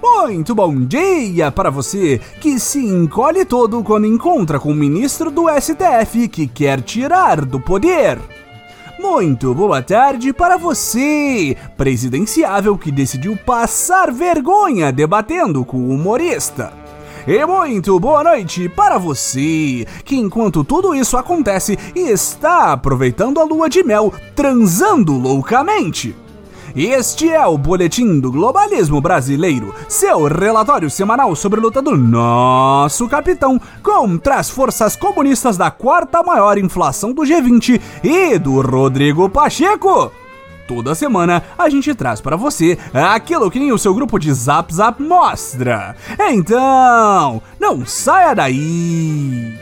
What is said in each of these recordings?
Muito bom dia para você que se encolhe todo quando encontra com o ministro do STF que quer tirar do poder. Muito boa tarde para você, presidenciável que decidiu passar vergonha debatendo com o humorista. E muito boa noite para você, que enquanto tudo isso acontece está aproveitando a lua de mel, transando loucamente. Este é o Boletim do Globalismo Brasileiro, seu relatório semanal sobre a luta do nosso capitão contra as forças comunistas da quarta maior inflação do G20 e do Rodrigo Pacheco. Toda semana a gente traz para você aquilo que nem o seu grupo de Zap Zap mostra. Então, não saia daí!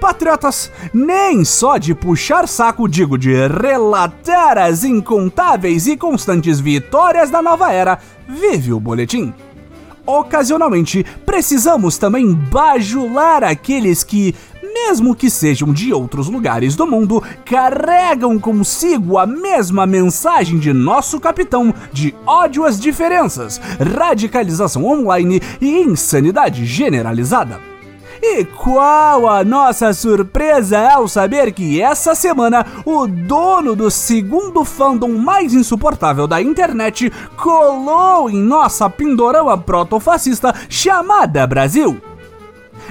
patriotas, nem só de puxar saco, digo de relatar as incontáveis e constantes vitórias da nova era, vive o boletim. Ocasionalmente, precisamos também bajular aqueles que, mesmo que sejam de outros lugares do mundo, carregam consigo a mesma mensagem de nosso capitão de ódio às diferenças, radicalização online e insanidade generalizada. E qual a nossa surpresa ao saber que essa semana o dono do segundo fandom mais insuportável da internet colou em nossa pindorama protofascista chamada Brasil.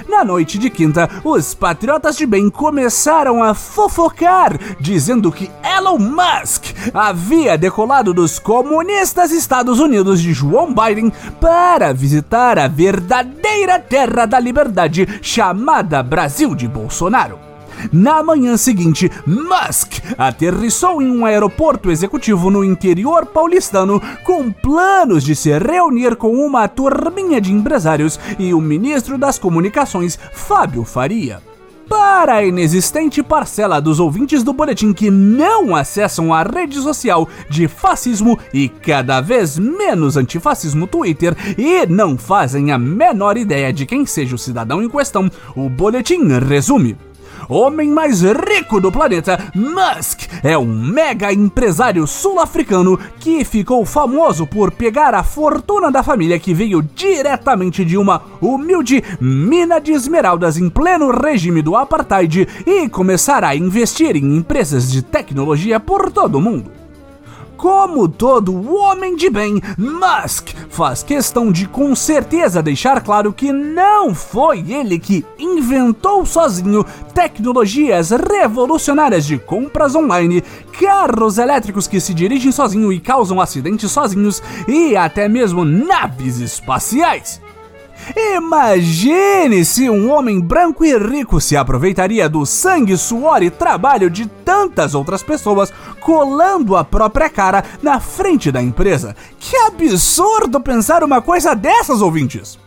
Na noite de quinta, os patriotas de bem começaram a fofocar, dizendo que Elon Musk havia decolado dos comunistas Estados Unidos de João Biden para visitar a verdadeira terra da liberdade chamada Brasil de Bolsonaro. Na manhã seguinte, Musk aterrissou em um aeroporto executivo no interior paulistano com planos de se reunir com uma turminha de empresários e o ministro das Comunicações, Fábio Faria. Para a inexistente parcela dos ouvintes do boletim que não acessam a rede social de fascismo e cada vez menos antifascismo Twitter e não fazem a menor ideia de quem seja o cidadão em questão, o boletim resume homem mais rico do planeta, Musk é um mega empresário sul-africano que ficou famoso por pegar a fortuna da família que veio diretamente de uma humilde mina de esmeraldas em pleno regime do apartheid e começar a investir em empresas de tecnologia por todo o mundo. Como todo homem de bem, Musk faz questão de com certeza deixar claro que não foi ele que inventou sozinho tecnologias revolucionárias de compras online, carros elétricos que se dirigem sozinho e causam acidentes sozinhos e até mesmo naves espaciais. Imagine se um homem branco e rico se aproveitaria do sangue, suor e trabalho de tantas outras pessoas colando a própria cara na frente da empresa. Que absurdo pensar uma coisa dessas, ouvintes!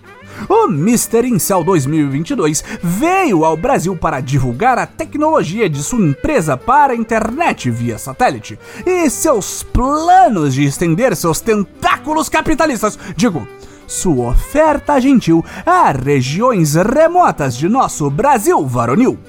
O Mr. Incel 2022 veio ao Brasil para divulgar a tecnologia de sua empresa para a internet via satélite e seus planos de estender seus tentáculos capitalistas, digo, sua oferta gentil a regiões remotas de nosso Brasil varonil.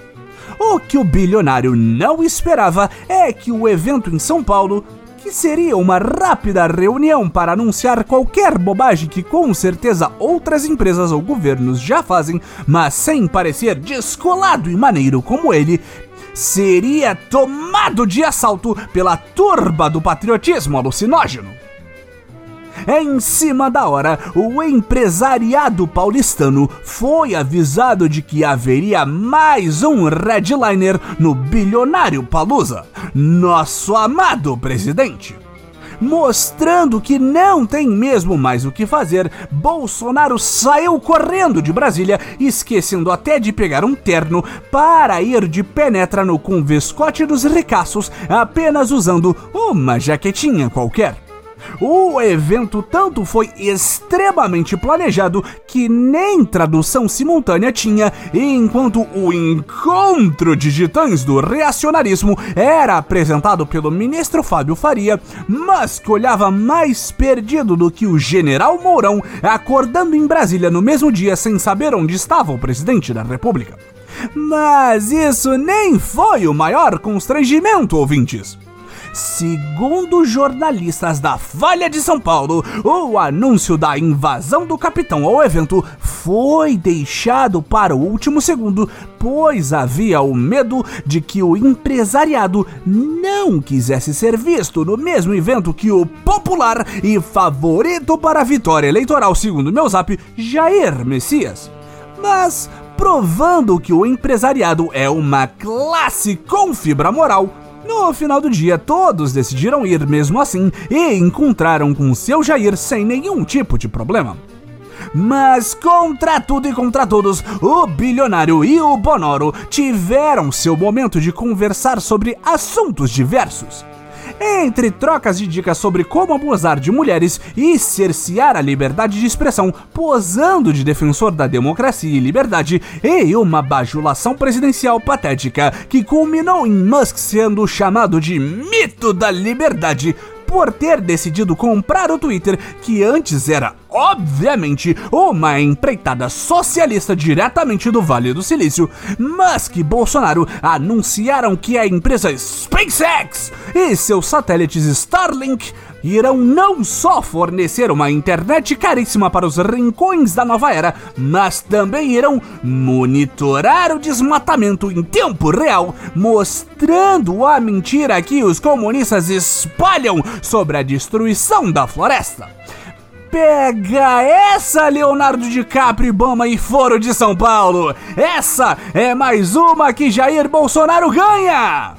O que o bilionário não esperava é que o evento em São Paulo, que seria uma rápida reunião para anunciar qualquer bobagem que com certeza outras empresas ou governos já fazem, mas sem parecer descolado e maneiro como ele, seria tomado de assalto pela turba do patriotismo alucinógeno. Em cima da hora, o empresariado paulistano foi avisado de que haveria mais um redliner no bilionário Palusa, nosso amado presidente. Mostrando que não tem mesmo mais o que fazer, Bolsonaro saiu correndo de Brasília, esquecendo até de pegar um terno para ir de penetra no convescote dos ricaços, apenas usando uma jaquetinha qualquer. O evento tanto foi extremamente planejado que nem tradução simultânea tinha, enquanto o encontro de titãs do reacionarismo era apresentado pelo ministro Fábio Faria, mas que olhava mais perdido do que o general Mourão acordando em Brasília no mesmo dia sem saber onde estava o presidente da República. Mas isso nem foi o maior constrangimento, ouvintes. Segundo jornalistas da Folha de São Paulo, o anúncio da invasão do capitão ao evento foi deixado para o último segundo, pois havia o medo de que o empresariado não quisesse ser visto no mesmo evento que o popular e favorito para a vitória eleitoral, segundo meu zap, Jair Messias. Mas provando que o empresariado é uma classe com fibra moral, no final do dia, todos decidiram ir mesmo assim e encontraram com seu Jair sem nenhum tipo de problema. Mas contra tudo e contra todos, o bilionário e o Bonoro tiveram seu momento de conversar sobre assuntos diversos. Entre trocas de dicas sobre como abusar de mulheres e cercear a liberdade de expressão, posando de defensor da democracia e liberdade, e uma bajulação presidencial patética que culminou em Musk sendo chamado de mito da liberdade, por ter decidido comprar o Twitter, que antes era, obviamente, uma empreitada socialista diretamente do Vale do Silício, Musk e Bolsonaro anunciaram que a empresa SpaceX e seus satélites Starlink irão não só fornecer uma internet caríssima para os rincões da nova era, mas também irão monitorar o desmatamento em tempo real, mostrando a mentira que os comunistas espalham sobre a destruição da floresta. Pega essa, Leonardo DiCaprio, Bama e Foro de São Paulo! Essa é mais uma que Jair Bolsonaro ganha!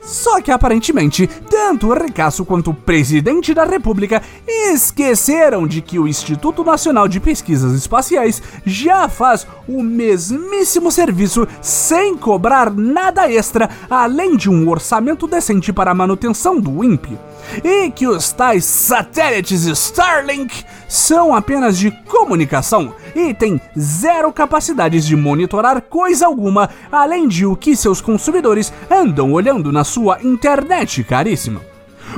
Só que aparentemente, tanto o Ricasso quanto o presidente da República esqueceram de que o Instituto Nacional de Pesquisas Espaciais já faz o mesmíssimo serviço sem cobrar nada extra, além de um orçamento decente para a manutenção do INPE e que os tais satélites Starlink são apenas de comunicação e têm zero capacidades de monitorar coisa alguma, além de o que seus consumidores andam olhando na sua internet caríssima.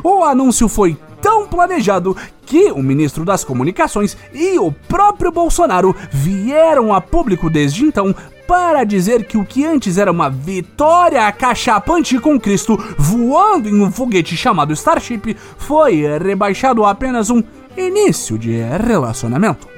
O anúncio foi tão planejado que o ministro das Comunicações e o próprio Bolsonaro vieram a público desde então para dizer que o que antes era uma vitória acachapante com Cristo voando em um foguete chamado Starship foi rebaixado a apenas um início de relacionamento.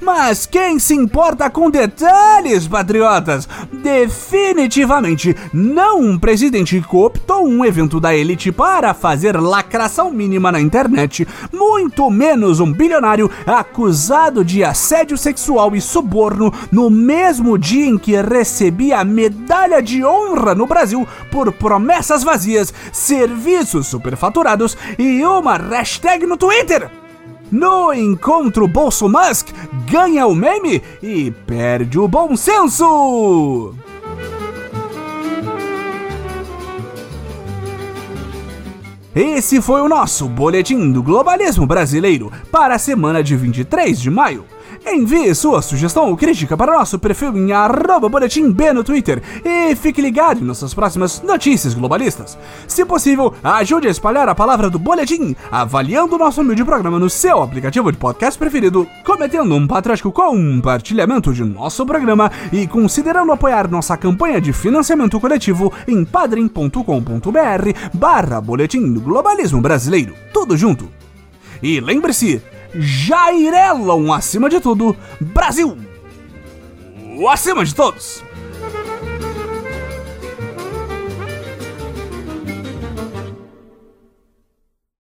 Mas quem se importa com detalhes, patriotas? Definitivamente não um presidente cooptou um evento da elite para fazer lacração mínima na internet, muito menos um bilionário acusado de assédio sexual e suborno no mesmo dia em que recebia a medalha de honra no Brasil por promessas vazias, serviços superfaturados e uma hashtag no Twitter. No encontro Bolso Musk ganha o meme e perde o bom senso. Esse foi o nosso Boletim do Globalismo Brasileiro para a semana de 23 de maio. Envie sua sugestão ou crítica para nosso perfil em boletimb no Twitter e fique ligado em nossas próximas notícias globalistas. Se possível, ajude a espalhar a palavra do boletim, avaliando o nosso humilde programa no seu aplicativo de podcast preferido, cometendo um patriótico compartilhamento de nosso programa e considerando apoiar nossa campanha de financiamento coletivo em padrim.com.br barra boletim do globalismo brasileiro. Tudo junto. E lembre-se, Jair Elon acima de tudo, Brasil acima de todos!